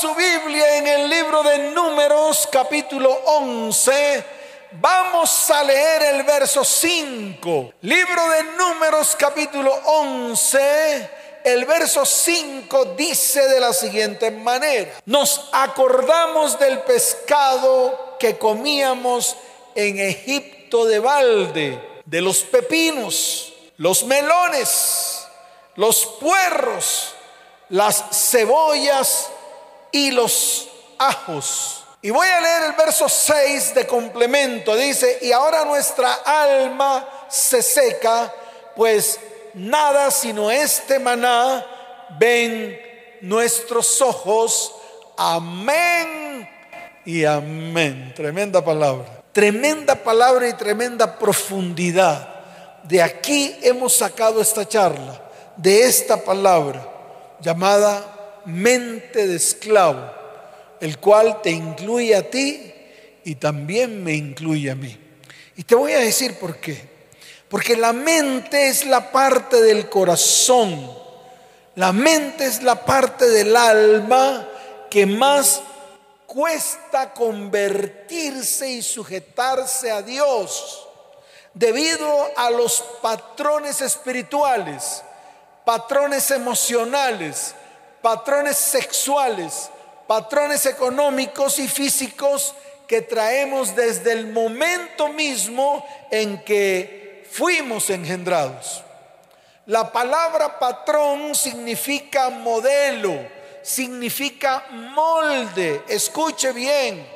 su Biblia en el libro de Números capítulo 11, vamos a leer el verso 5. Libro de Números capítulo 11, el verso 5 dice de la siguiente manera, nos acordamos del pescado que comíamos en Egipto de balde, de los pepinos, los melones, los puerros, las cebollas y los ajos. Y voy a leer el verso 6 de complemento. Dice, y ahora nuestra alma se seca, pues nada sino este maná ven nuestros ojos. Amén y amén. Tremenda palabra. Tremenda palabra y tremenda profundidad. De aquí hemos sacado esta charla, de esta palabra llamada mente de esclavo, el cual te incluye a ti y también me incluye a mí. Y te voy a decir por qué. Porque la mente es la parte del corazón, la mente es la parte del alma que más cuesta convertirse y sujetarse a Dios debido a los patrones espirituales, patrones emocionales, patrones sexuales, patrones económicos y físicos que traemos desde el momento mismo en que fuimos engendrados. La palabra patrón significa modelo, significa molde. Escuche bien.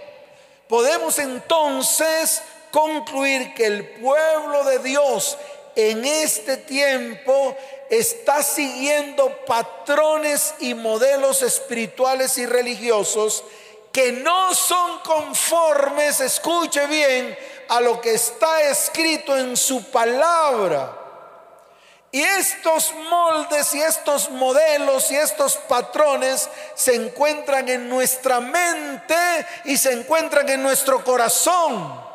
Podemos entonces concluir que el pueblo de Dios en este tiempo está siguiendo patrones y modelos espirituales y religiosos que no son conformes, escuche bien, a lo que está escrito en su palabra. Y estos moldes y estos modelos y estos patrones se encuentran en nuestra mente y se encuentran en nuestro corazón.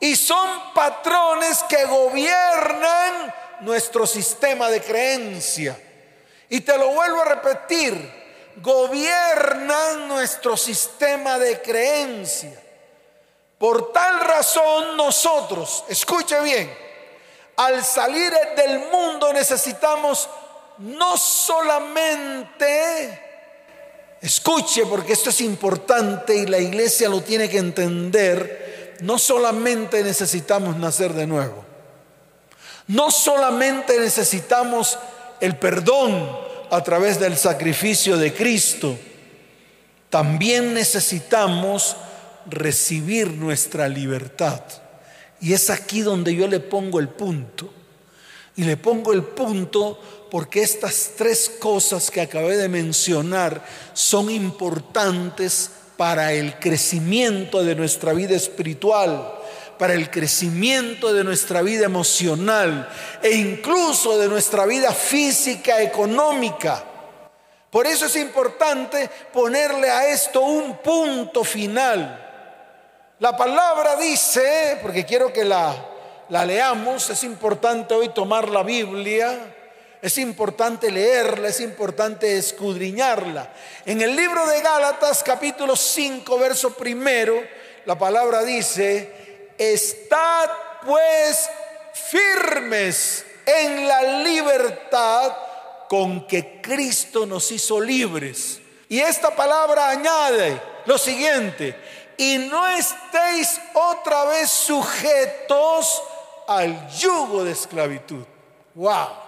Y son patrones que gobiernan nuestro sistema de creencia. Y te lo vuelvo a repetir, gobiernan nuestro sistema de creencia. Por tal razón nosotros, escuche bien, al salir del mundo necesitamos no solamente, escuche porque esto es importante y la iglesia lo tiene que entender, no solamente necesitamos nacer de nuevo, no solamente necesitamos el perdón a través del sacrificio de Cristo, también necesitamos recibir nuestra libertad. Y es aquí donde yo le pongo el punto. Y le pongo el punto porque estas tres cosas que acabé de mencionar son importantes para el crecimiento de nuestra vida espiritual, para el crecimiento de nuestra vida emocional e incluso de nuestra vida física, económica. Por eso es importante ponerle a esto un punto final. La palabra dice, porque quiero que la, la leamos, es importante hoy tomar la Biblia, es importante leerla, es importante escudriñarla. En el libro de Gálatas capítulo 5, verso primero, la palabra dice, estad pues firmes en la libertad con que Cristo nos hizo libres. Y esta palabra añade lo siguiente, y no estéis otra vez sujetos al yugo de esclavitud. Wow.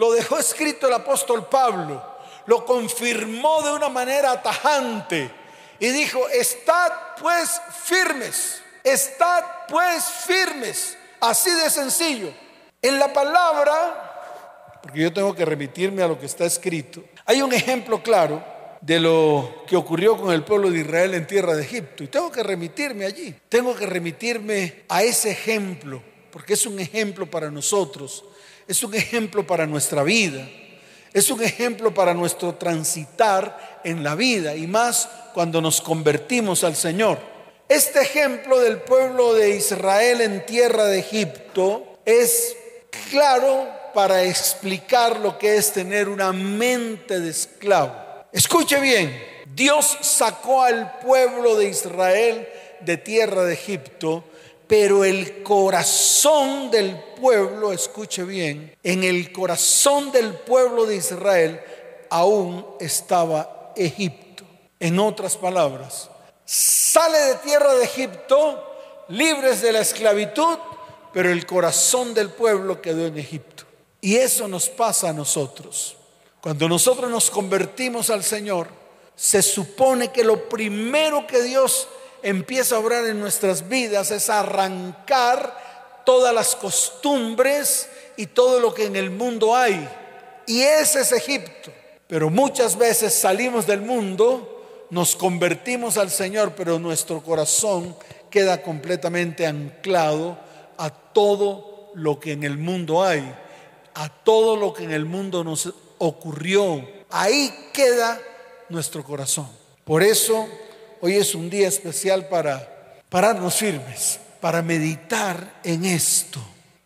Lo dejó escrito el apóstol Pablo, lo confirmó de una manera tajante. Y dijo, estad pues firmes, estad pues firmes, así de sencillo. En la palabra, porque yo tengo que remitirme a lo que está escrito, hay un ejemplo claro de lo que ocurrió con el pueblo de Israel en tierra de Egipto. Y tengo que remitirme allí, tengo que remitirme a ese ejemplo, porque es un ejemplo para nosotros, es un ejemplo para nuestra vida, es un ejemplo para nuestro transitar en la vida y más cuando nos convertimos al Señor. Este ejemplo del pueblo de Israel en tierra de Egipto es claro para explicar lo que es tener una mente de esclavo. Escuche bien, Dios sacó al pueblo de Israel de tierra de Egipto, pero el corazón del pueblo, escuche bien, en el corazón del pueblo de Israel aún estaba Egipto. En otras palabras, sale de tierra de Egipto libres de la esclavitud, pero el corazón del pueblo quedó en Egipto. Y eso nos pasa a nosotros. Cuando nosotros nos convertimos al Señor, se supone que lo primero que Dios empieza a obrar en nuestras vidas es arrancar todas las costumbres y todo lo que en el mundo hay. Y ese es Egipto. Pero muchas veces salimos del mundo, nos convertimos al Señor, pero nuestro corazón queda completamente anclado a todo lo que en el mundo hay, a todo lo que en el mundo nos ocurrió. Ahí queda nuestro corazón. Por eso hoy es un día especial para pararnos firmes, para meditar en esto.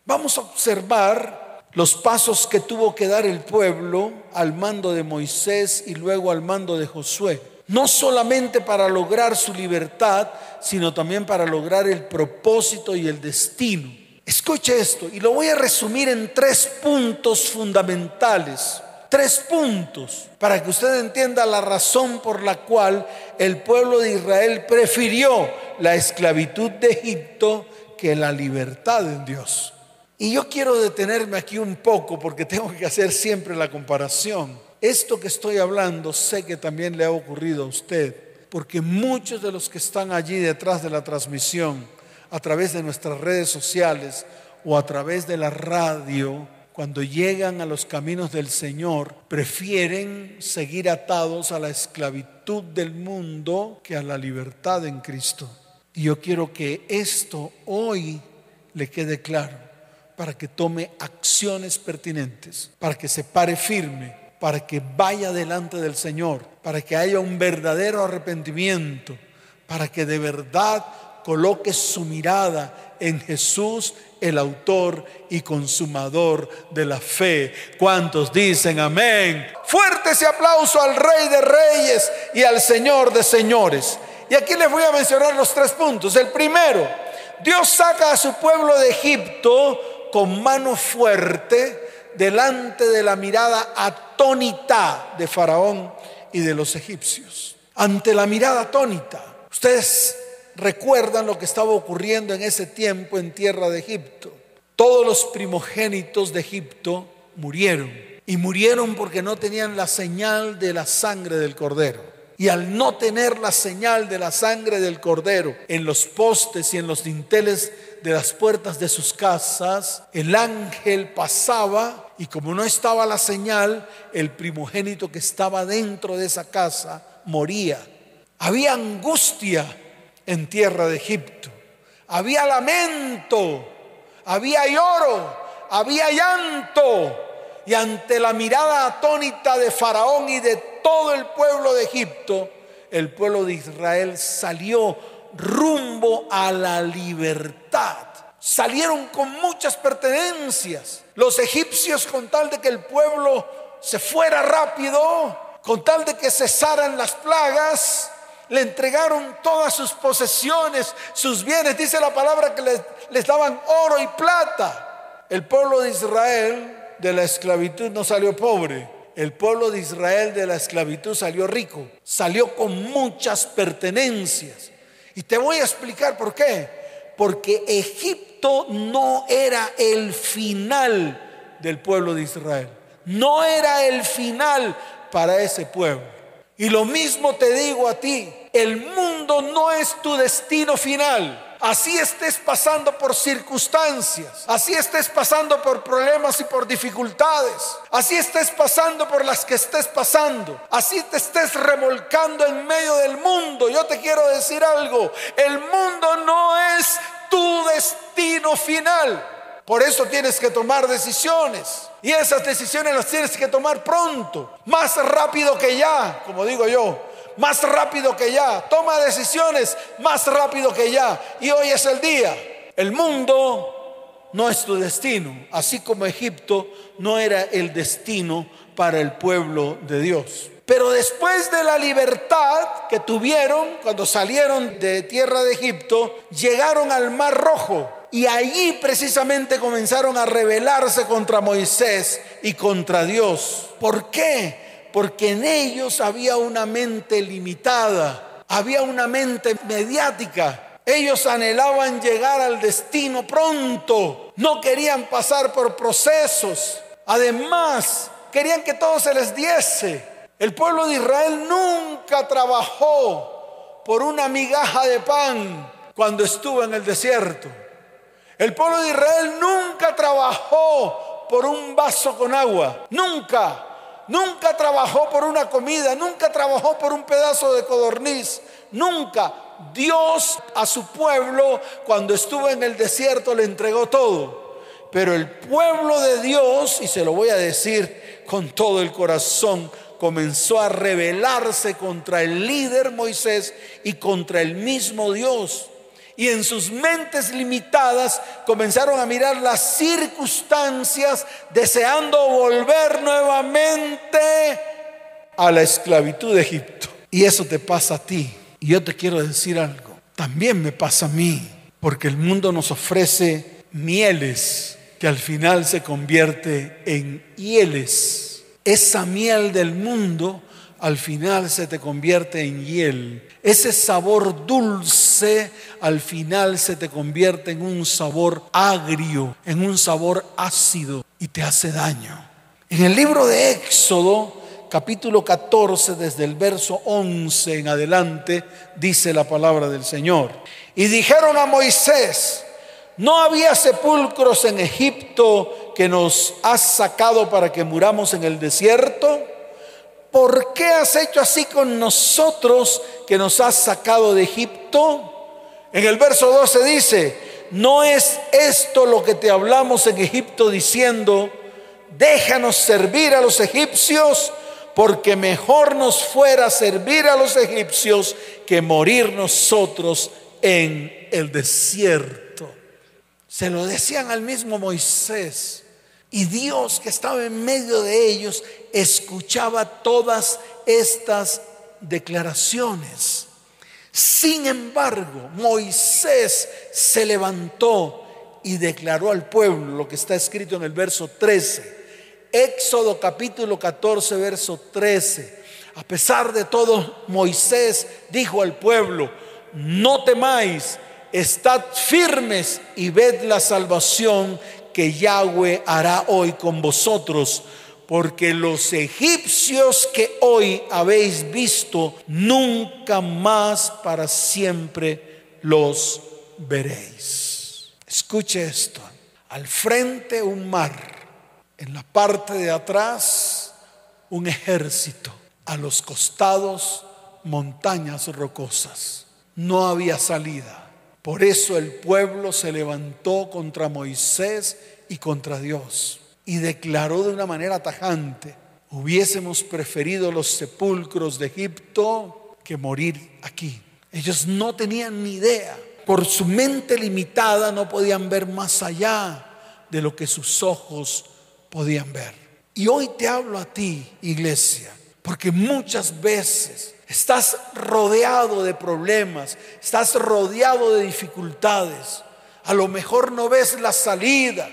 Vamos a observar los pasos que tuvo que dar el pueblo al mando de Moisés y luego al mando de Josué. No solamente para lograr su libertad, sino también para lograr el propósito y el destino. Escuche esto y lo voy a resumir en tres puntos fundamentales tres puntos para que usted entienda la razón por la cual el pueblo de Israel prefirió la esclavitud de Egipto que la libertad en Dios. Y yo quiero detenerme aquí un poco porque tengo que hacer siempre la comparación. Esto que estoy hablando sé que también le ha ocurrido a usted, porque muchos de los que están allí detrás de la transmisión, a través de nuestras redes sociales o a través de la radio, cuando llegan a los caminos del Señor, prefieren seguir atados a la esclavitud del mundo que a la libertad en Cristo. Y yo quiero que esto hoy le quede claro, para que tome acciones pertinentes, para que se pare firme, para que vaya delante del Señor, para que haya un verdadero arrepentimiento, para que de verdad coloque su mirada en Jesús el autor y consumador de la fe. ¿Cuántos dicen amén? Fuerte ese aplauso al Rey de Reyes y al Señor de Señores. Y aquí les voy a mencionar los tres puntos. El primero, Dios saca a su pueblo de Egipto con mano fuerte delante de la mirada atónita de Faraón y de los egipcios. Ante la mirada atónita, ustedes recuerdan lo que estaba ocurriendo en ese tiempo en tierra de Egipto. Todos los primogénitos de Egipto murieron y murieron porque no tenían la señal de la sangre del cordero. Y al no tener la señal de la sangre del cordero en los postes y en los dinteles de las puertas de sus casas, el ángel pasaba y como no estaba la señal, el primogénito que estaba dentro de esa casa moría. Había angustia en tierra de Egipto. Había lamento, había lloro, había llanto. Y ante la mirada atónita de Faraón y de todo el pueblo de Egipto, el pueblo de Israel salió rumbo a la libertad. Salieron con muchas pertenencias. Los egipcios con tal de que el pueblo se fuera rápido, con tal de que cesaran las plagas, le entregaron todas sus posesiones, sus bienes. Dice la palabra que les, daban oro y plata. El pueblo de Israel de la esclavitud no salió pobre. El pueblo de Israel de la esclavitud salió rico. Salió con muchas pertenencias. Y te voy a explicar por qué. Porque Egipto no era el final del pueblo de Israel. No era el final para ese pueblo. Y lo mismo te digo a ti, el mundo no es tu destino final. Así estés pasando por circunstancias, así estés pasando por problemas y por dificultades, así estés pasando por las que estés pasando, así te estés remolcando en medio del mundo. Yo te quiero decir algo, el mundo no es tu destino final. Por eso tienes que tomar decisiones. Y esas decisiones las tienes que tomar pronto, más rápido que ya, como digo yo, más rápido que ya. Toma decisiones más rápido que ya. Y hoy es el día. El mundo no es tu destino, así como Egipto no era el destino para el pueblo de Dios. Pero después de la libertad que tuvieron cuando salieron de tierra de Egipto, llegaron al Mar Rojo. Y allí precisamente comenzaron a rebelarse contra Moisés y contra Dios. ¿Por qué? Porque en ellos había una mente limitada, había una mente mediática. Ellos anhelaban llegar al destino pronto, no querían pasar por procesos. Además, querían que todo se les diese. El pueblo de Israel nunca trabajó por una migaja de pan cuando estuvo en el desierto. El pueblo de Israel nunca trabajó por un vaso con agua. Nunca. Nunca trabajó por una comida. Nunca trabajó por un pedazo de codorniz. Nunca. Dios a su pueblo cuando estuvo en el desierto le entregó todo. Pero el pueblo de Dios, y se lo voy a decir con todo el corazón, comenzó a rebelarse contra el líder Moisés y contra el mismo Dios. Y en sus mentes limitadas comenzaron a mirar las circunstancias deseando volver nuevamente a la esclavitud de Egipto. Y eso te pasa a ti. Y yo te quiero decir algo. También me pasa a mí. Porque el mundo nos ofrece mieles que al final se convierte en hieles esa miel del mundo al final se te convierte en hiel. Ese sabor dulce al final se te convierte en un sabor agrio, en un sabor ácido y te hace daño. En el libro de Éxodo, capítulo 14, desde el verso 11 en adelante, dice la palabra del Señor. Y dijeron a Moisés, no había sepulcros en Egipto que nos has sacado para que muramos en el desierto? ¿Por qué has hecho así con nosotros que nos has sacado de Egipto? En el verso 12 dice, no es esto lo que te hablamos en Egipto diciendo, déjanos servir a los egipcios, porque mejor nos fuera servir a los egipcios que morir nosotros en el desierto. Se lo decían al mismo Moisés. Y Dios que estaba en medio de ellos escuchaba todas estas declaraciones. Sin embargo, Moisés se levantó y declaró al pueblo lo que está escrito en el verso 13. Éxodo capítulo 14, verso 13. A pesar de todo, Moisés dijo al pueblo, no temáis, estad firmes y ved la salvación que Yahweh hará hoy con vosotros, porque los egipcios que hoy habéis visto, nunca más para siempre los veréis. Escuche esto, al frente un mar, en la parte de atrás un ejército, a los costados montañas rocosas. No había salida. Por eso el pueblo se levantó contra Moisés y contra Dios y declaró de una manera tajante, hubiésemos preferido los sepulcros de Egipto que morir aquí. Ellos no tenían ni idea, por su mente limitada no podían ver más allá de lo que sus ojos podían ver. Y hoy te hablo a ti, iglesia, porque muchas veces Estás rodeado de problemas, estás rodeado de dificultades. A lo mejor no ves la salida,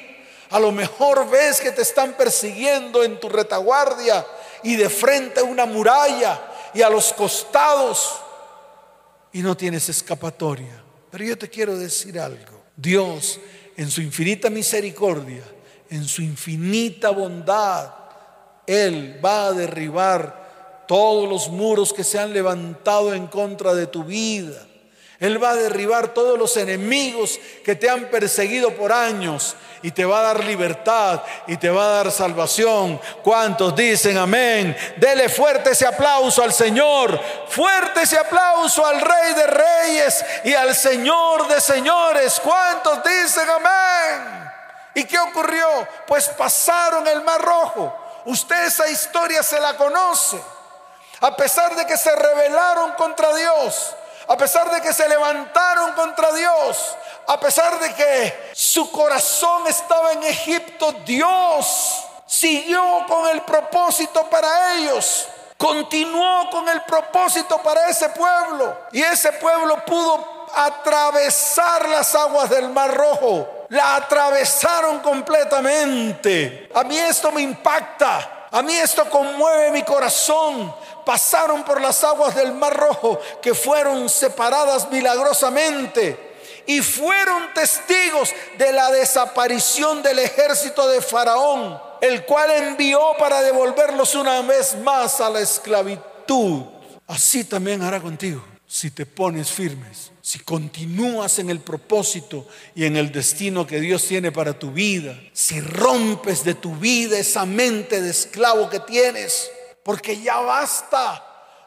a lo mejor ves que te están persiguiendo en tu retaguardia y de frente a una muralla y a los costados y no tienes escapatoria. Pero yo te quiero decir algo. Dios, en su infinita misericordia, en su infinita bondad, Él va a derribar todos los muros que se han levantado en contra de tu vida. Él va a derribar todos los enemigos que te han perseguido por años y te va a dar libertad y te va a dar salvación. ¿Cuántos dicen amén? Dele fuerte ese aplauso al Señor, fuerte ese aplauso al Rey de Reyes y al Señor de Señores. ¿Cuántos dicen amén? ¿Y qué ocurrió? Pues pasaron el Mar Rojo. Usted esa historia se la conoce a pesar de que se rebelaron contra Dios, a pesar de que se levantaron contra Dios, a pesar de que su corazón estaba en Egipto, Dios siguió con el propósito para ellos. continuó con el propósito para ese pueblo. Y ese pueblo pudo atravesar las aguas del Mar Rojo. La atravesaron completamente. A mí esto me impacta. A mí esto conmueve mi corazón. Pasaron por las aguas del Mar Rojo que fueron separadas milagrosamente y fueron testigos de la desaparición del ejército de Faraón, el cual envió para devolverlos una vez más a la esclavitud. Así también hará contigo si te pones firmes, si continúas en el propósito y en el destino que Dios tiene para tu vida, si rompes de tu vida esa mente de esclavo que tienes, porque ya basta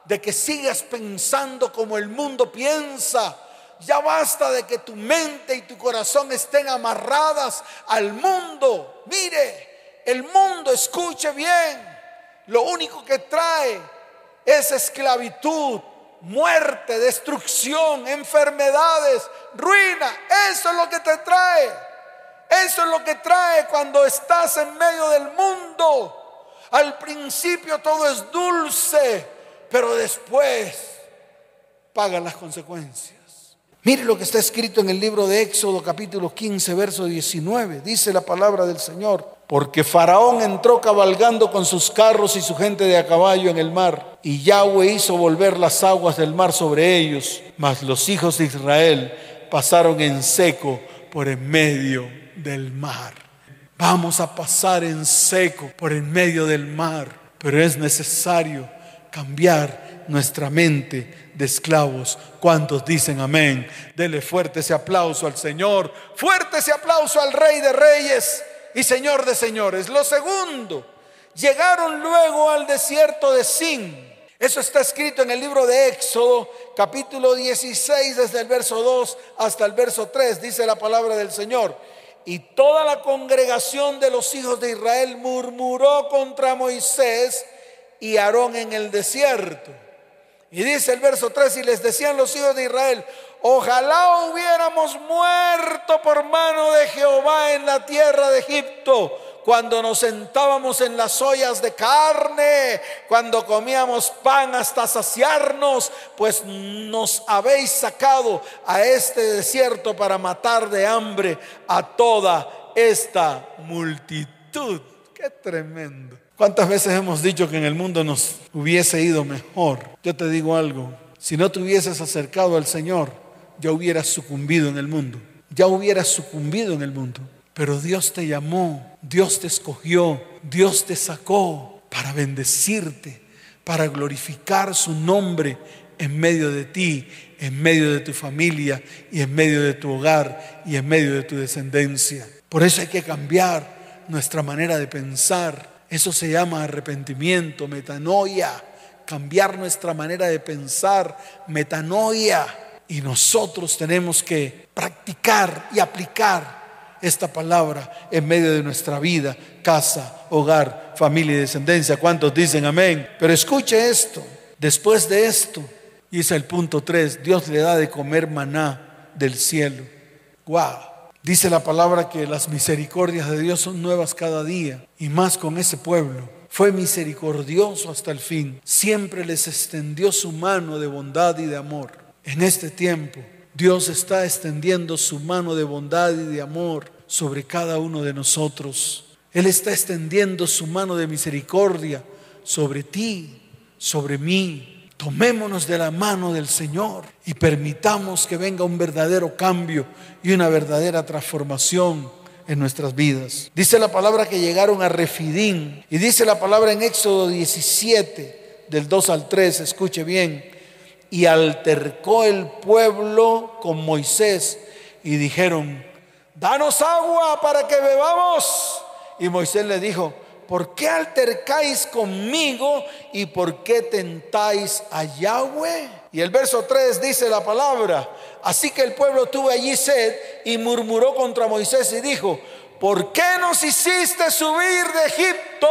de que sigas pensando como el mundo piensa ya basta de que tu mente y tu corazón estén amarradas al mundo. Mire, el mundo, escuche bien, lo único que trae es esclavitud, muerte, destrucción, enfermedades, ruina. Eso es lo que te trae. Eso es lo que trae cuando estás en medio del mundo. Al principio todo es dulce, pero después paga las consecuencias. Mire lo que está escrito en el libro de Éxodo capítulo 15, verso 19. Dice la palabra del Señor. Porque Faraón entró cabalgando con sus carros y su gente de a caballo en el mar, y Yahweh hizo volver las aguas del mar sobre ellos, mas los hijos de Israel pasaron en seco por en medio del mar. Vamos a pasar en seco por en medio del mar, pero es necesario cambiar nuestra mente de esclavos. ¿Cuántos dicen amén? Dele fuerte ese aplauso al Señor, fuerte ese aplauso al Rey de Reyes y Señor de Señores. Lo segundo, llegaron luego al desierto de Sin. Eso está escrito en el libro de Éxodo, capítulo 16, desde el verso 2 hasta el verso 3, dice la palabra del Señor. Y toda la congregación de los hijos de Israel murmuró contra Moisés y Aarón en el desierto. Y dice el verso 3, y les decían los hijos de Israel, ojalá hubiéramos muerto por mano de Jehová en la tierra de Egipto, cuando nos sentábamos en las ollas de carne, cuando comíamos pan hasta saciarnos, pues nos habéis sacado a este desierto para matar de hambre a toda esta multitud. Qué tremendo. ¿Cuántas veces hemos dicho que en el mundo nos hubiese ido mejor? Yo te digo algo, si no te hubieses acercado al Señor, ya hubieras sucumbido en el mundo, ya hubieras sucumbido en el mundo. Pero Dios te llamó, Dios te escogió, Dios te sacó para bendecirte, para glorificar su nombre en medio de ti, en medio de tu familia y en medio de tu hogar y en medio de tu descendencia. Por eso hay que cambiar nuestra manera de pensar eso se llama arrepentimiento, metanoia, cambiar nuestra manera de pensar, metanoia. Y nosotros tenemos que practicar y aplicar esta palabra en medio de nuestra vida, casa, hogar, familia y descendencia. ¿Cuántos dicen amén? Pero escuche esto, después de esto, y es el punto 3, Dios le da de comer maná del cielo. ¡Wow! Dice la palabra que las misericordias de Dios son nuevas cada día y más con ese pueblo. Fue misericordioso hasta el fin. Siempre les extendió su mano de bondad y de amor. En este tiempo, Dios está extendiendo su mano de bondad y de amor sobre cada uno de nosotros. Él está extendiendo su mano de misericordia sobre ti, sobre mí, Tomémonos de la mano del Señor y permitamos que venga un verdadero cambio y una verdadera transformación en nuestras vidas. Dice la palabra que llegaron a Refidín y dice la palabra en Éxodo 17 del 2 al 3, escuche bien, y altercó el pueblo con Moisés y dijeron, danos agua para que bebamos. Y Moisés le dijo, ¿por qué altercáis conmigo y por qué tentáis a Yahweh? Y el verso 3 dice la palabra, así que el pueblo tuvo allí sed y murmuró contra Moisés y dijo, ¿por qué nos hiciste subir de Egipto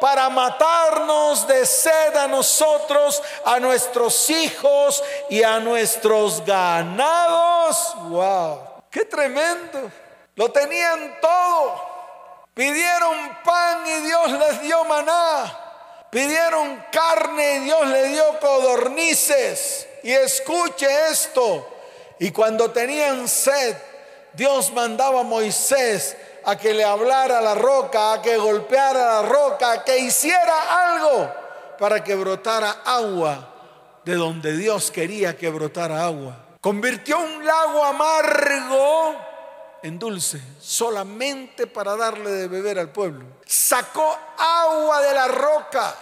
para matarnos de sed a nosotros, a nuestros hijos y a nuestros ganados? ¡Wow! ¡Qué tremendo! Lo tenían todo Pidieron pan y Dios les dio maná. Pidieron carne y Dios le dio codornices. Y escuche esto. Y cuando tenían sed, Dios mandaba a Moisés a que le hablara la roca, a que golpeara la roca, a que hiciera algo para que brotara agua de donde Dios quería que brotara agua. Convirtió un lago amargo en dulce, solamente para darle de beber al pueblo. Sacó agua de la roca.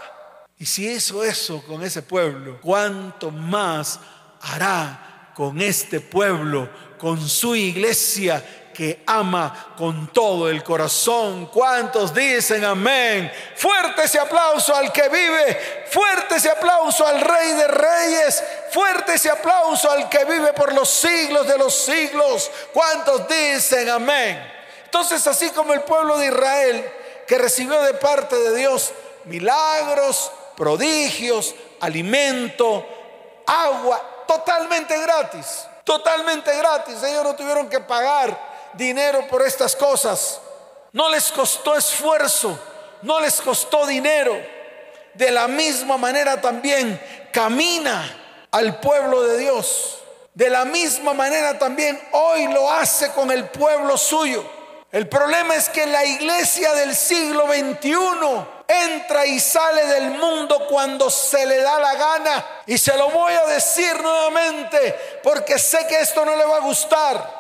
Y si hizo eso con ese pueblo, ¿cuánto más hará con este pueblo, con su iglesia que ama con todo el corazón. ¿Cuántos dicen amén? Fuerte ese aplauso al que vive, fuerte ese aplauso al Rey de Reyes, fuerte ese aplauso al que vive por los siglos de los siglos. ¿Cuántos dicen amén? Entonces, así como el pueblo de Israel, que recibió de parte de Dios milagros, prodigios, alimento, agua, totalmente gratis, totalmente gratis. Ellos no tuvieron que pagar dinero por estas cosas. No les costó esfuerzo, no les costó dinero. De la misma manera también camina al pueblo de Dios. De la misma manera también hoy lo hace con el pueblo suyo. El problema es que la iglesia del siglo XXI entra y sale del mundo cuando se le da la gana. Y se lo voy a decir nuevamente porque sé que esto no le va a gustar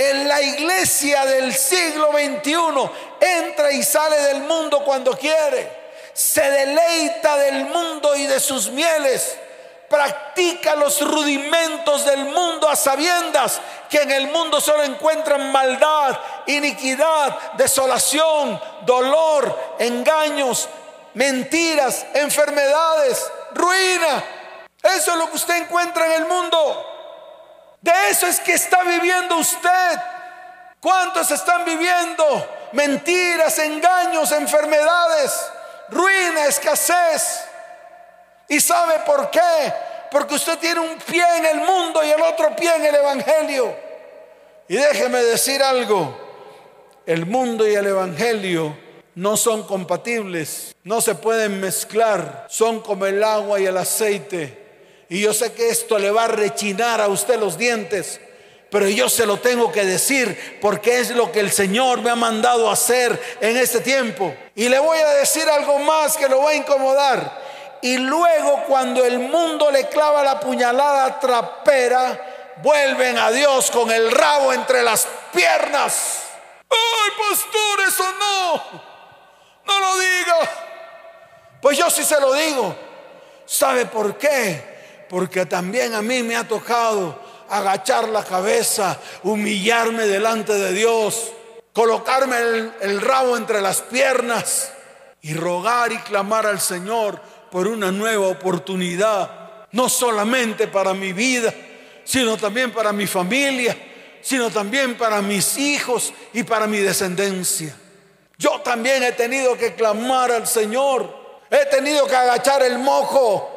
en la iglesia del siglo XXI entra y sale del mundo cuando quiere, se deleita del mundo y de sus mieles, practica los rudimentos del mundo a sabiendas que en el mundo solo encuentran maldad, iniquidad, desolación, dolor, engaños, mentiras, enfermedades, ruina. Eso es lo que usted encuentra en el mundo. De eso es que está viviendo usted. ¿Cuántos están viviendo? Mentiras, engaños, enfermedades, ruina, escasez. ¿Y sabe por qué? Porque usted tiene un pie en el mundo y el otro pie en el Evangelio. Y déjeme decir algo, el mundo y el Evangelio no son compatibles, no se pueden mezclar, son como el agua y el aceite. Y yo sé que esto le va a rechinar a usted los dientes, pero yo se lo tengo que decir porque es lo que el Señor me ha mandado hacer en este tiempo. Y le voy a decir algo más que lo va a incomodar. Y luego cuando el mundo le clava la puñalada trapera, vuelven a Dios con el rabo entre las piernas. Ay, pastor, eso no. No lo diga. Pues yo sí se lo digo. ¿Sabe por qué? Porque también a mí me ha tocado agachar la cabeza, humillarme delante de Dios, colocarme el, rabo entre las piernas y rogar y clamar al Señor por una nueva oportunidad, no solamente para mi vida, sino también para mi familia, sino también para mis hijos y para mi descendencia. Yo también he tenido que clamar al Señor, he tenido que agachar el mojo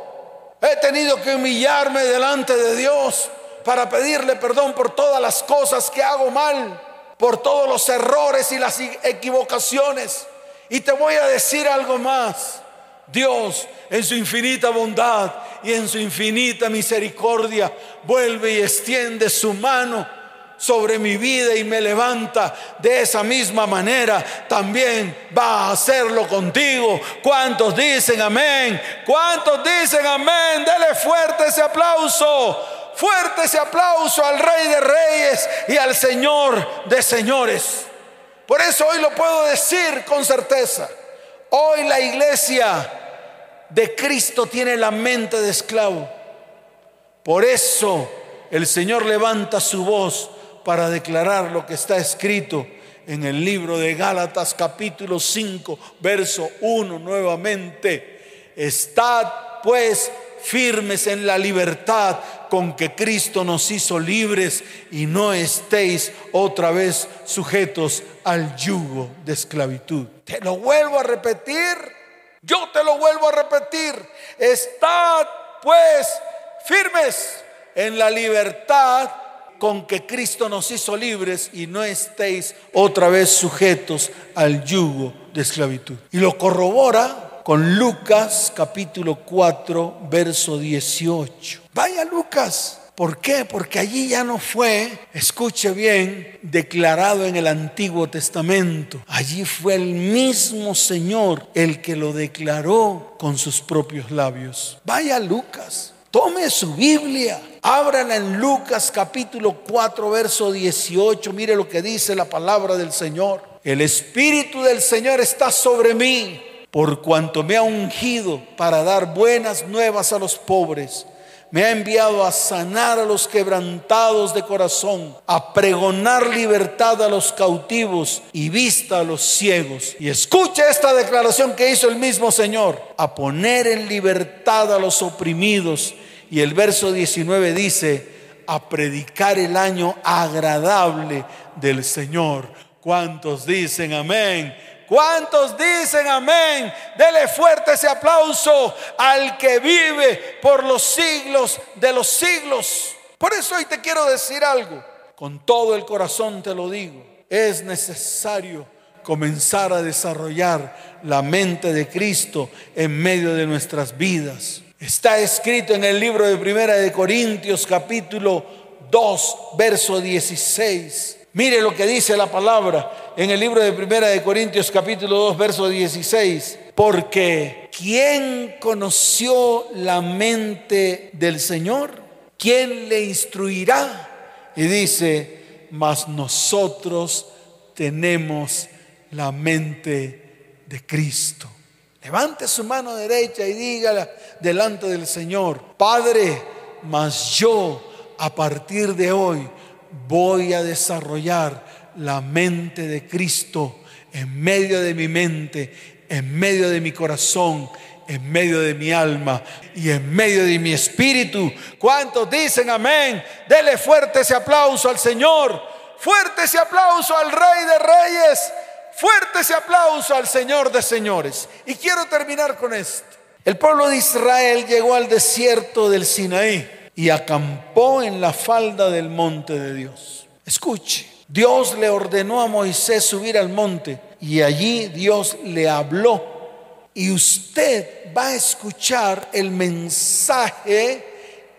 He tenido que humillarme delante de Dios para pedirle perdón por todas las cosas que hago mal, por todos los errores y las equivocaciones. Y te voy a decir algo más. Dios en su infinita bondad y en su infinita misericordia vuelve y extiende su mano sobre mi vida y me levanta de esa misma manera, también va a hacerlo contigo. ¿Cuántos dicen amén? ¿Cuántos dicen amén? Dele fuerte ese aplauso. Fuerte ese aplauso al Rey de Reyes y al Señor de Señores. Por eso hoy lo puedo decir con certeza. Hoy la iglesia de Cristo tiene la mente de esclavo. Por eso el Señor levanta su voz para declarar lo que está escrito en el libro de Gálatas capítulo 5, verso 1 nuevamente. Estad pues firmes en la libertad con que Cristo nos hizo libres y no estéis otra vez sujetos al yugo de esclavitud. Te lo vuelvo a repetir, yo te lo vuelvo a repetir. Estad pues firmes en la libertad con que Cristo nos hizo libres y no estéis otra vez sujetos al yugo de esclavitud. Y lo corrobora con Lucas capítulo 4, verso 18. Vaya Lucas. ¿Por qué? Porque allí ya no fue, escuche bien, declarado en el Antiguo Testamento. Allí fue el mismo Señor el que lo declaró con sus propios labios. Vaya Lucas, tome su Biblia, ábrala en Lucas capítulo 4, verso 18. Mire lo que dice la palabra del Señor. El Espíritu del Señor está sobre mí por cuanto me ha ungido para dar buenas nuevas a los pobres me ha enviado a sanar a los quebrantados de corazón, a pregonar libertad a los cautivos y vista a los ciegos. Y escuche esta declaración que hizo el mismo Señor, a poner en libertad a los oprimidos. Y el verso 19 dice, a predicar el año agradable del Señor. ¿Cuántos dicen amén? ¿Cuántos dicen amén? Dele fuerte ese aplauso al que vive por los siglos de los siglos. Por eso hoy te quiero decir algo. Con todo el corazón te lo digo. Es necesario comenzar a desarrollar la mente de Cristo en medio de nuestras vidas. Está escrito en el libro de Primera de Corintios capítulo 2, verso 16. Mire lo que dice la palabra en el libro de Primera de Corintios capítulo 2 verso 16. Porque ¿quién conoció la mente del Señor? ¿Quién le instruirá? Y dice, mas nosotros tenemos la mente de Cristo. Levante su mano derecha y dígala delante del Señor, Padre, mas yo a partir de hoy voy a desarrollar la mente de Cristo en medio de mi mente, en medio de mi corazón, en medio de mi alma y en medio de mi espíritu. ¿Cuántos dicen amén? Dele fuerte ese aplauso al Señor, fuerte ese aplauso al Rey de Reyes, fuerte ese aplauso al Señor de Señores. Y quiero terminar con esto. El pueblo de Israel llegó al desierto del Sinaí y acampó en la falda del monte de Dios. Escuche, Dios le ordenó a Moisés subir al monte y allí Dios le habló. Y usted va a escuchar el mensaje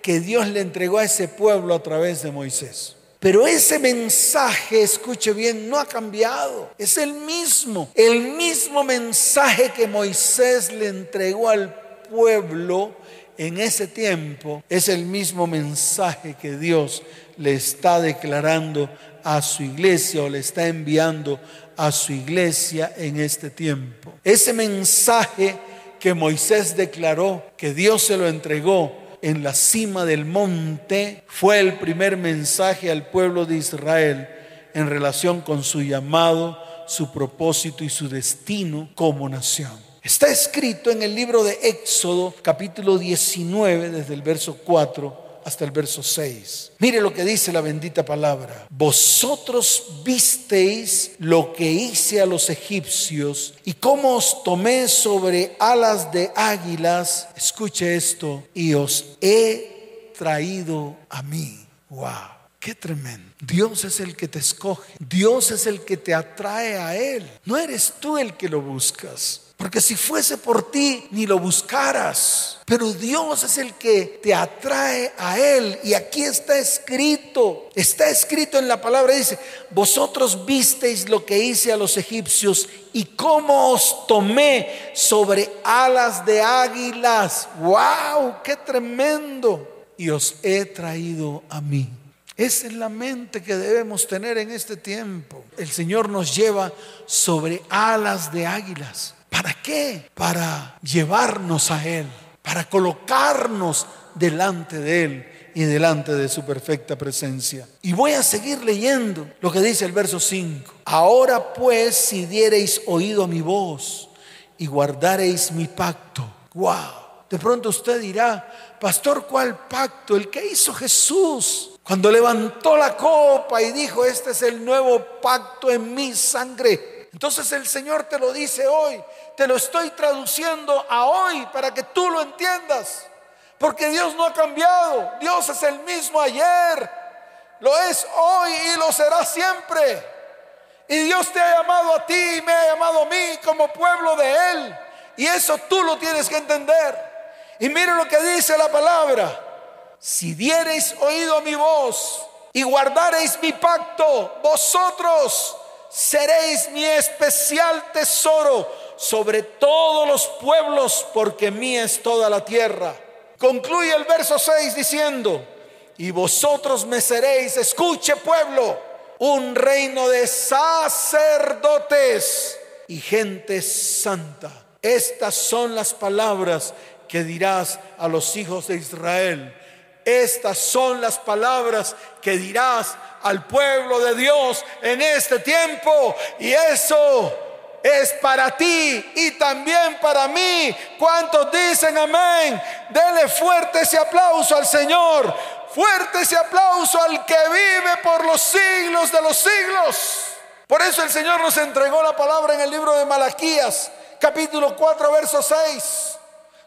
que Dios le entregó a ese pueblo a través de Moisés. Pero ese mensaje, escuche bien, no ha cambiado. Es el mismo. El mismo mensaje que Moisés le entregó al pueblo en ese tiempo es el mismo mensaje que Dios le está declarando a su iglesia o le está enviando a su iglesia en este tiempo. Ese mensaje que Moisés declaró, que Dios se lo entregó en la cima del monte, fue el primer mensaje al pueblo de Israel en relación con su llamado, su propósito y su destino como nación. Está escrito en el libro de Éxodo capítulo 19 desde el verso 4 hasta el verso 6. Mire lo que dice la bendita palabra. Vosotros visteis lo que hice a los egipcios y cómo os tomé sobre alas de águilas. Escuche esto. Y os he traído a mí. Wow. Qué tremendo. Dios es el que te escoge. Dios es el que te atrae a Él. No eres tú el que lo buscas. Porque si fuese por ti, ni lo buscaras. Pero Dios es el que te atrae a Él. Y aquí está escrito, está escrito en la palabra, dice, vosotros visteis lo que hice a los egipcios y cómo os tomé sobre alas de águilas. ¡Wow! ¡Qué tremendo! Y os he traído a mí. Esa es la mente que debemos tener en este tiempo. El Señor nos lleva sobre alas de águilas. ¿Para qué? Para llevarnos a Él, para colocarnos delante de Él y delante de su perfecta presencia. Y voy a seguir leyendo lo que dice el verso 5. Ahora pues, si diereis oído a mi voz y guardareis mi pacto. Wow. De pronto usted dirá, pastor, ¿cuál pacto? El que hizo Jesús. Cuando levantó la copa y dijo, este es el nuevo pacto en mi sangre. Entonces el Señor te lo dice hoy, te lo estoy traduciendo a hoy para que tú lo entiendas. Porque Dios no ha cambiado. Dios es el mismo ayer, lo es hoy y lo será siempre. Y Dios te ha llamado a ti y me ha llamado a mí como pueblo de Él. Y eso tú lo tienes que entender. Y mire lo que dice la palabra. Si diereis oído a mi voz y guardareis mi pacto, vosotros seréis mi especial tesoro sobre todos los pueblos, porque mía es toda la tierra. Concluye el verso 6 diciendo, y vosotros me seréis, escuche pueblo, un reino de sacerdotes y gente santa. Estas son las palabras que dirás a los hijos de Israel. Estas son las palabras que dirás al pueblo de Dios en este tiempo. Y eso es para ti y también para mí. ¿Cuántos dicen amén? Dele fuerte ese aplauso al Señor. Fuerte ese aplauso al que vive por los siglos de los siglos. Por eso el Señor nos entregó la palabra en el libro de Malaquías, capítulo 4, verso 6.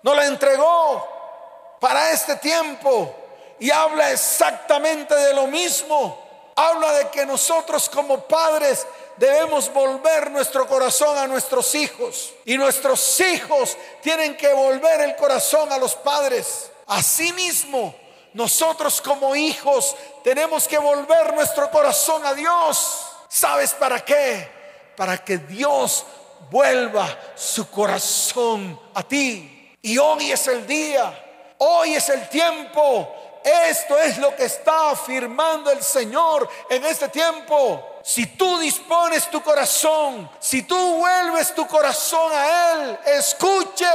Nos la entregó para este tiempo y habla exactamente de lo mismo. Habla de que nosotros como padres debemos volver nuestro corazón a nuestros hijos y nuestros hijos tienen que volver el corazón a los padres. Asimismo, nosotros como hijos tenemos que volver nuestro corazón a Dios. ¿Sabes para qué? Para que Dios vuelva su corazón a ti. Y hoy es el día, hoy es el tiempo. Esto es lo que está afirmando el Señor en este tiempo. Si tú dispones tu corazón, si tú vuelves tu corazón a Él, escuche.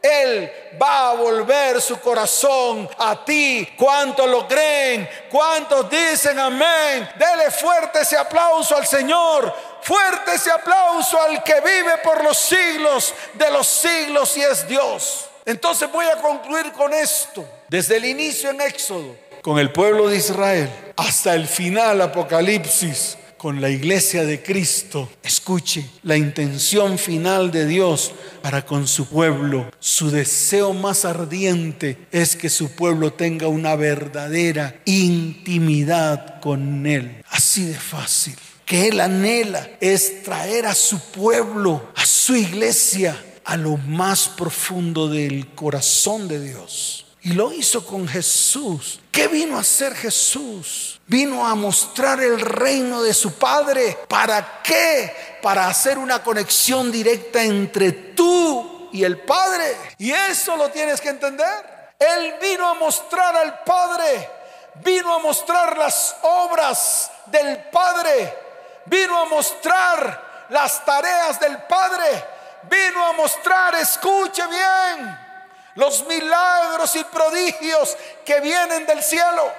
Él va a volver su corazón a ti. ¿Cuántos lo creen? ¿Cuántos dicen amén? Dele fuerte ese aplauso al Señor. Fuerte ese aplauso al que vive por los siglos de los siglos y es Dios. Entonces voy a concluir con esto. Desde el inicio en Éxodo, con el pueblo de Israel, hasta el final Apocalipsis, con la iglesia de Cristo, escuche la intención final de Dios para con su pueblo. Su deseo más ardiente es que su pueblo tenga una verdadera intimidad con Él. Así de fácil. Que Él anhela es traer a su pueblo, a su iglesia, a lo más profundo del corazón de Dios. Y lo hizo con Jesús. ¿Qué vino a hacer Jesús? Vino a mostrar el reino de su Padre. ¿Para qué? Para hacer una conexión directa entre tú y el Padre. Y eso lo tienes que entender. Él vino a mostrar al Padre. Vino a mostrar las obras del Padre. Vino a mostrar las tareas del Padre. Vino a mostrar, escuche bien, los milagros y prodigios que vienen del cielo.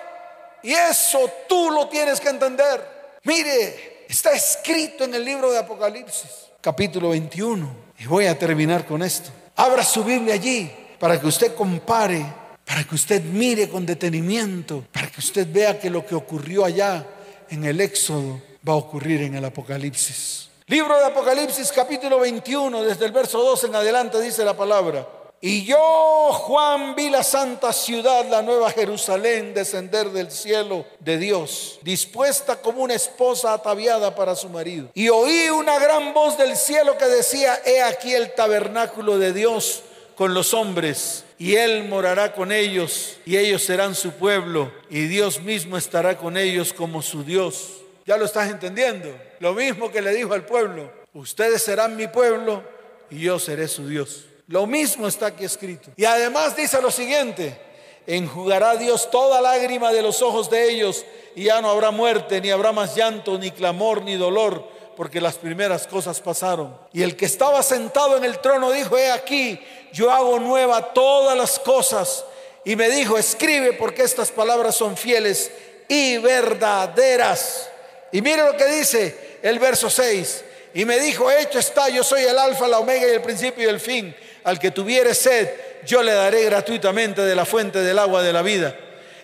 Y eso tú lo tienes que entender. Mire, está escrito en el libro de Apocalipsis, capítulo 21. Y voy a terminar con esto. Abra su Biblia allí para que usted compare, para que usted mire con detenimiento, para que usted vea que lo que ocurrió allá en el Éxodo va a ocurrir en el Apocalipsis. Libro de Apocalipsis capítulo 21, desde el verso 2 en adelante dice la palabra. Y yo, Juan, vi la santa ciudad, la nueva Jerusalén, descender del cielo de Dios, dispuesta como una esposa ataviada para su marido. Y oí una gran voz del cielo que decía, he aquí el tabernáculo de Dios con los hombres, y Él morará con ellos, y ellos serán su pueblo, y Dios mismo estará con ellos como su Dios. ¿Ya lo estás entendiendo? Lo mismo que le dijo al pueblo, ustedes serán mi pueblo, y yo seré su Dios. Lo mismo está aquí escrito. Y además dice lo siguiente, enjugará Dios toda lágrima de los ojos de ellos y ya no habrá muerte, ni habrá más llanto, ni clamor, ni dolor, porque las primeras cosas pasaron. Y el que estaba sentado en el trono dijo, he aquí, yo hago nueva todas las cosas. Y me dijo, escribe porque estas palabras son fieles y verdaderas. Y mire lo que dice el verso 6. Y me dijo, hecho está, yo soy el alfa, la omega y el principio y el fin al que tuviere sed, yo le daré gratuitamente de la fuente del agua de la vida.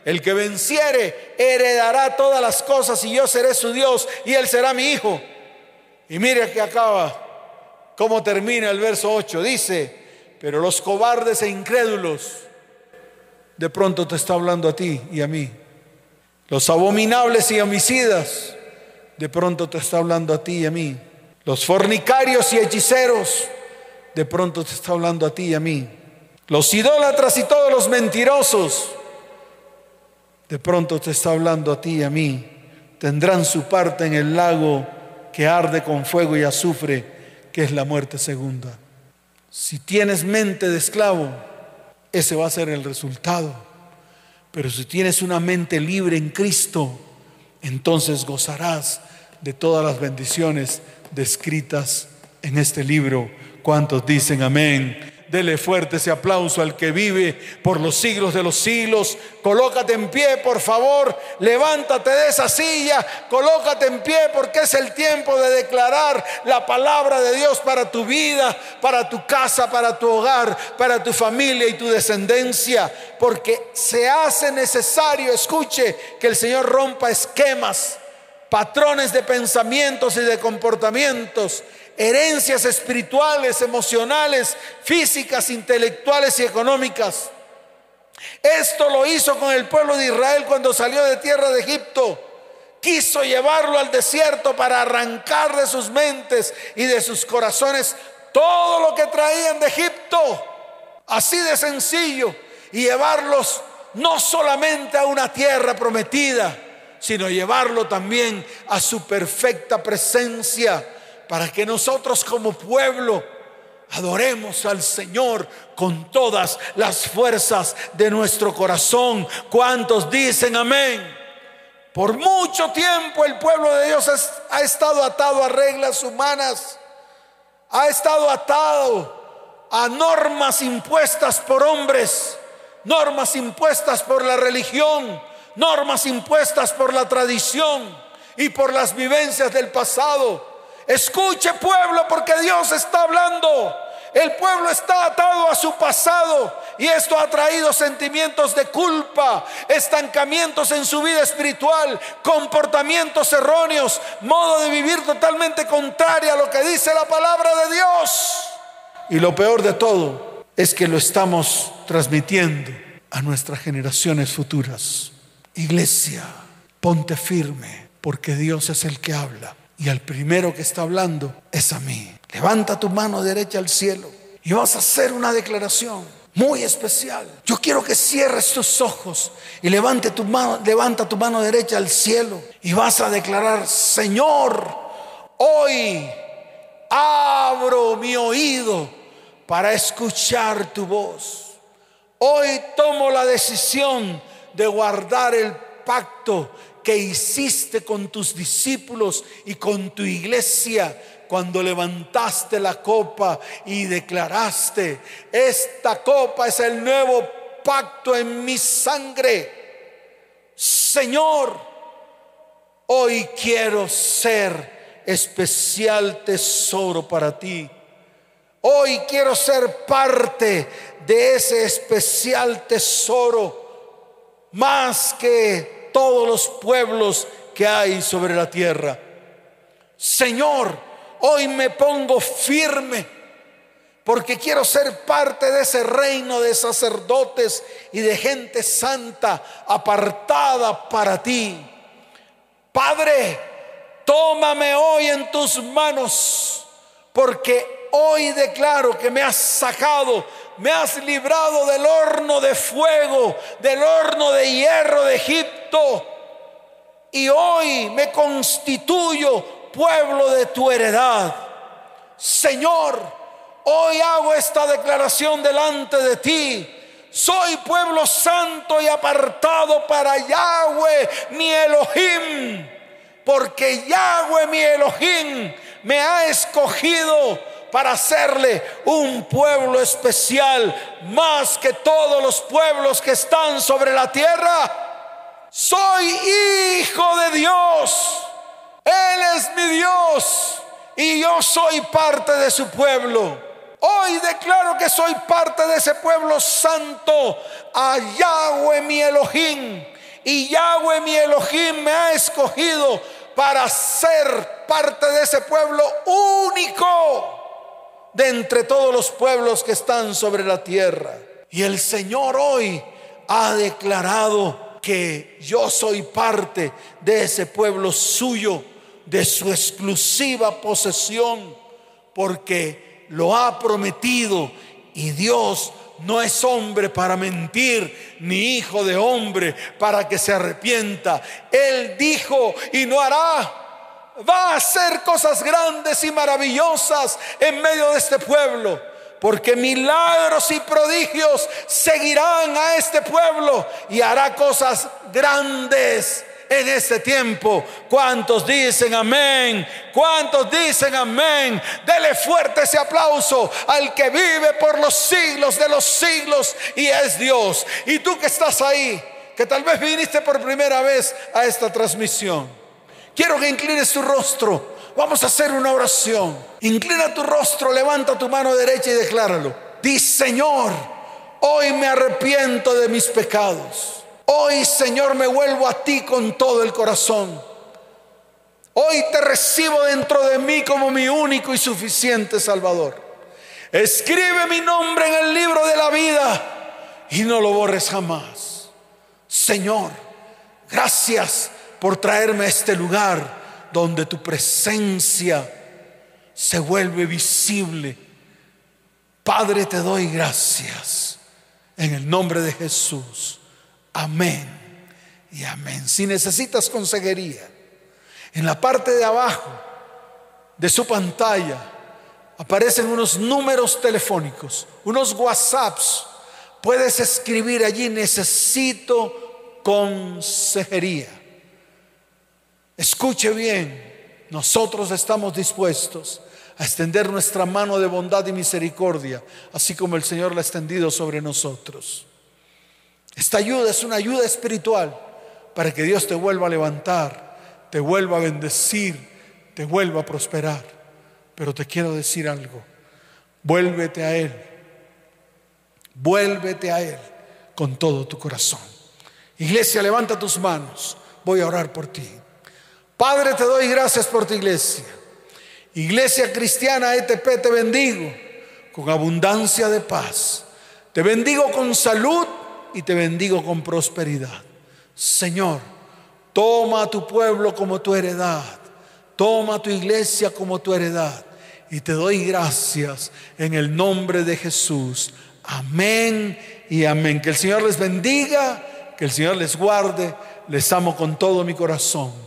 El que venciere heredará todas las cosas y yo seré su Dios y él será mi hijo. Y mire que acaba, cómo termina el verso 8. Dice, pero los cobardes e incrédulos, de pronto te está hablando a ti y a mí. Los abominables y homicidas, de pronto te está hablando a ti y a mí. Los fornicarios y hechiceros, de pronto te está hablando a ti y a mí. Los idólatras y todos los mentirosos, de pronto te está hablando a ti y a mí. Tendrán su parte en el lago que arde con fuego y azufre, que es la muerte segunda. Si tienes mente de esclavo, ese va a ser el resultado. Pero si tienes una mente libre en Cristo, entonces gozarás de todas las bendiciones descritas en este libro. ¿Cuántos dicen amén? Dele fuerte ese aplauso al que vive por los siglos de los siglos. Colócate en pie, por favor. Levántate de esa silla. Colócate en pie porque es el tiempo de declarar la palabra de Dios para tu vida, para tu casa, para tu hogar, para tu familia y tu descendencia. Porque se hace necesario, escuche, que el Señor rompa esquemas, patrones de pensamientos y de comportamientos herencias espirituales, emocionales, físicas, intelectuales y económicas. Esto lo hizo con el pueblo de Israel cuando salió de tierra de Egipto. Quiso llevarlo al desierto para arrancar de sus mentes y de sus corazones todo lo que traían de Egipto. Así de sencillo. Y llevarlos no solamente a una tierra prometida, sino llevarlo también a su perfecta presencia para que nosotros como pueblo adoremos al Señor con todas las fuerzas de nuestro corazón. ¿Cuántos dicen amén? Por mucho tiempo el pueblo de Dios ha estado atado a reglas humanas, ha estado atado a normas impuestas por hombres, normas impuestas por la religión, normas impuestas por la tradición y por las vivencias del pasado. Escuche pueblo porque Dios está hablando. El pueblo está atado a su pasado y esto ha traído sentimientos de culpa, estancamientos en su vida espiritual, comportamientos erróneos, modo de vivir totalmente contrario a lo que dice la palabra de Dios. Y lo peor de todo es que lo estamos transmitiendo a nuestras generaciones futuras. Iglesia, ponte firme porque Dios es el que habla. Y al primero que está hablando es a mí. Levanta tu mano derecha al cielo y vas a hacer una declaración muy especial. Yo quiero que cierres tus ojos y levante tu mano, levanta tu mano derecha al cielo y vas a declarar, Señor, hoy abro mi oído para escuchar tu voz. Hoy tomo la decisión de guardar el pacto que hiciste con tus discípulos y con tu iglesia cuando levantaste la copa y declaraste, esta copa es el nuevo pacto en mi sangre. Señor, hoy quiero ser especial tesoro para ti. Hoy quiero ser parte de ese especial tesoro más que todos los pueblos que hay sobre la tierra. Señor, hoy me pongo firme porque quiero ser parte de ese reino de sacerdotes y de gente santa apartada para ti. Padre, tómame hoy en tus manos porque hoy declaro que me has sacado me has librado del horno de fuego, del horno de hierro de Y hoy me constituyo pueblo de tu heredad. Señor, hoy hago esta declaración delante de ti. Soy pueblo santo y apartado para Yahweh, mi Elohim. Porque Yahweh, mi Elohim, me ha escogido para hacerle un pueblo especial más que todos los pueblos que están sobre la tierra. Soy hijo de Dios. Él es mi Dios y yo soy parte de su pueblo. Hoy declaro que soy parte de ese pueblo santo, a Yahweh mi Elohim. Y Yahweh mi Elohim me ha escogido para ser parte de ese pueblo único de entre todos los pueblos que están sobre la tierra. Y el Señor hoy ha declarado que yo soy parte de ese pueblo suyo, de su exclusiva posesión, porque lo ha prometido y Dios no es hombre para mentir, ni hijo de hombre para que se arrepienta. Él dijo y no hará. Va a hacer cosas grandes y maravillosas en medio de este pueblo. Porque milagros y prodigios seguirán a este pueblo y hará cosas grandes en este tiempo. ¿Cuántos dicen amén? ¿Cuántos dicen amén? Dele fuerte ese aplauso al que vive por los siglos de los siglos y es Dios. Y tú que estás ahí, que tal vez viniste por primera vez a esta transmisión, quiero que inclines tu rostro. Vamos a hacer una oración. Inclina tu rostro, levanta tu mano derecha y decláralo. Di, Señor, hoy me arrepiento de mis pecados. Hoy, Señor, me vuelvo a ti con todo el corazón. Hoy te recibo dentro de mí como mi único y suficiente Salvador. Escribe mi nombre en el libro de la vida y no lo borres jamás. Señor, gracias por traerme a este lugar donde tu presencia se vuelve visible. Padre, te doy gracias en el nombre de Jesús. Amén y amén. Si necesitas consejería, en la parte de abajo de su pantalla aparecen unos números telefónicos, unos WhatsApps. Puedes escribir allí, necesito consejería. Escuche bien, nosotros estamos dispuestos a extender nuestra mano de bondad y misericordia, así como el Señor la ha extendido sobre nosotros. Esta ayuda es una ayuda espiritual para que Dios te vuelva a levantar, te vuelva a bendecir, te vuelva a prosperar. Pero te quiero decir algo, vuélvete a Él, vuélvete a Él con todo tu corazón. Iglesia, levanta tus manos, voy a orar por ti. Padre, te doy gracias por tu iglesia. Iglesia cristiana ETP, te bendigo con abundancia de paz. Te bendigo con salud y te bendigo con prosperidad. Señor, toma a tu pueblo como tu heredad, toma a tu iglesia como tu heredad y te doy gracias en el nombre de Jesús. Amén y amén. Que el Señor les bendiga, que el Señor les guarde. Les amo con todo mi corazón.